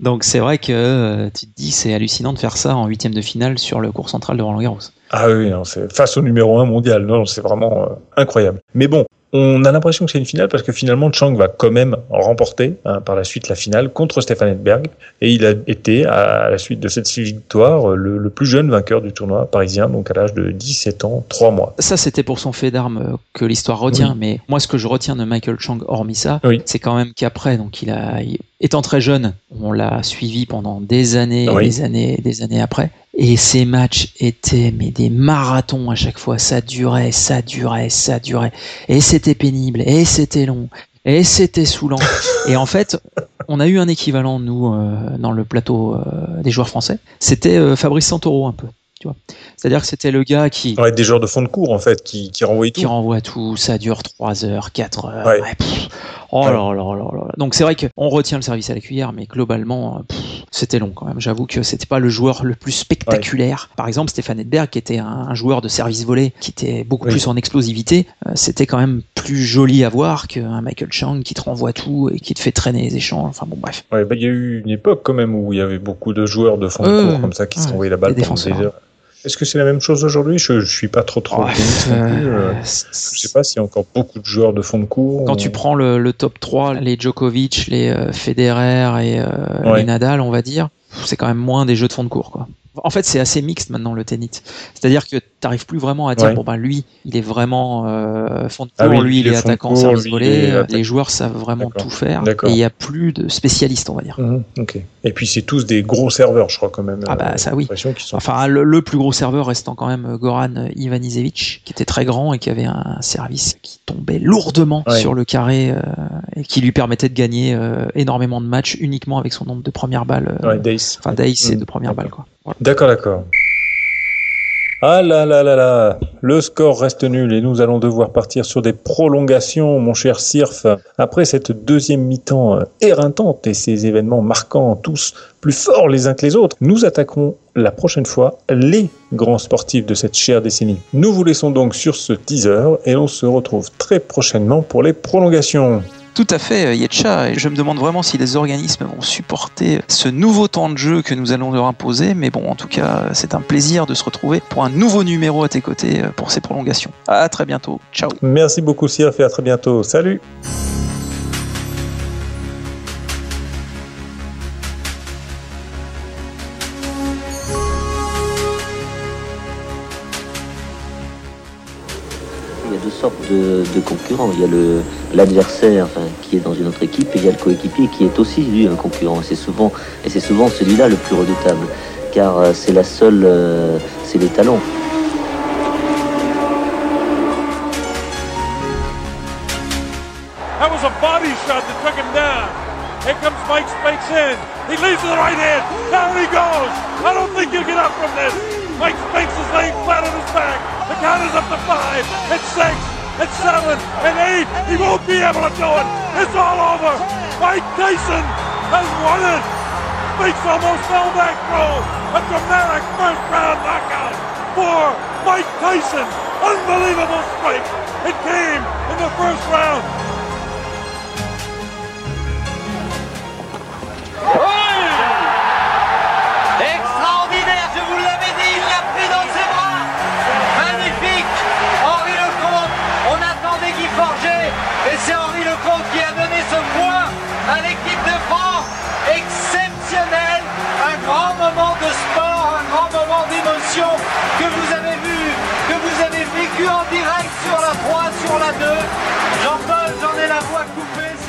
Donc c'est vrai que tu te dis c'est hallucinant de faire ça en huitième de finale sur le cours central de Roland Garros. Ah oui, non, c'est face au numéro 1 mondial. Non, c'est vraiment euh, incroyable. Mais bon, on a l'impression que c'est une finale parce que finalement, Chang va quand même remporter hein, par la suite la finale contre Stefan Edberg. Et il a été, à la suite de cette victoire, le, le plus jeune vainqueur du tournoi parisien, donc à l'âge de 17 ans, 3 mois. Ça, c'était pour son fait d'armes euh, que l'histoire retient. Oui. Mais moi, ce que je retiens de Michael Chang, hormis ça, Oui. c'est quand même qu'après, donc il a, il- étant très jeune, on l'a suivi pendant des années, et des années, et des années après. Et ces matchs étaient mais des marathons à chaque fois. Ça durait, ça durait, ça durait. Et c'était pénible, et c'était long, et c'était saoulant. et en fait, on a eu un équivalent nous euh, dans le plateau euh, des joueurs français. C'était euh, Fabrice Santoro un peu. C'est-à-dire que c'était le gars qui Ouais, des joueurs de fond de cours, en fait, qui, qui renvoient tout. qui renvoie tout, ça dure 3 heures, 4 heures. Ouais. ouais, oh là là là là. Donc c'est vrai qu'on retient le service à la cuillère, mais globalement, pff, C'était long quand même. J'avoue que c'était pas le joueur le plus spectaculaire. Par exemple, Stéphane Edberg, qui était un, un joueur de service volé, qui était beaucoup Oui. plus en explosivité, euh, c'était quand même plus joli à voir qu'un Michael Chang qui te renvoie tout et qui te fait traîner les échanges. Enfin bon, bref. Ouais, bah, il y a eu une époque quand même où il y avait beaucoup de joueurs de fond de Ouais, cours comme ça qui ouais, s'envoyaient la balle des Est-ce que c'est la même chose aujourd'hui? Je, je suis pas trop trop euh, euh, Je sais pas s'il y a encore beaucoup de joueurs de fond de cours. Quand ou- tu prends le, le top 3, les Djokovic, les euh, Federer et euh, Ouais. les Nadal, on va dire, c'est quand même moins des jeux de fond de cours. Quoi. En fait, c'est assez mixte maintenant le tennis. C'est-à-dire que t'arrives plus vraiment à dire Ouais. bon ben lui, il est vraiment euh, fond de Ah oui, lui il est attaquant service volé. Euh. Les joueurs savent vraiment tout faire et il y a plus de spécialistes, on va dire. Ok. Et puis c'est tous des gros serveurs, je crois quand même. Ah bah euh, ça oui. sont- Enfin le, le plus gros serveur restant quand même Goran Ivanisevic, qui était très grand et qui avait un service qui tombait lourdement Ouais. sur le carré euh, et qui lui permettait de gagner euh, énormément de matchs uniquement avec son nombre de premières balles. euh, Ouais. Enfin Dace et Mm, de premières balles quoi. D'accord, d'accord. Ah là là là là, le score reste nul et nous allons devoir partir sur des prolongations, mon cher Sirf. Après cette deuxième mi-temps euh, éreintante et ces événements marquants tous plus forts les uns que les autres, nous attaquerons la prochaine fois les grands sportifs de cette chère décennie. Nous vous laissons donc sur ce teaser et on se retrouve très prochainement pour les prolongations. Tout à fait, euh, Yetcha, et je me demande vraiment si les organismes vont supporter ce nouveau temps de jeu que nous allons leur imposer, mais bon, en tout cas, c'est un plaisir de se retrouver pour un nouveau numéro à tes côtés euh, pour ces prolongations. À très bientôt, ciao Merci beaucoup Sirf et à très bientôt. Salut de, de concurrents. Il y a l'adversaire qui est dans une autre équipe et il y a le coéquipier qui est aussi lui un concurrent. C'est souvent et c'est souvent celui-là le plus redoutable, car euh, c'est la seule, euh, c'est les talents. That was a body shot that took him down. Here comes Mike Spikes in. He leads to the right hand. Down he goes. I don't think you get up from this. Mike Spikes is laying flat on his back. The count is up to five, and six, and seven, and eight. He won't be able to do it. It's all over. Mike Tyson has won it. Spikes almost fell back through. A dramatic first round knockout for Mike Tyson. Unbelievable strike. It came in the first round. que vous avez vue, que vous avez vécue en direct sur la 3, sur la 2. J'en peux, j'en ai la voix coupée.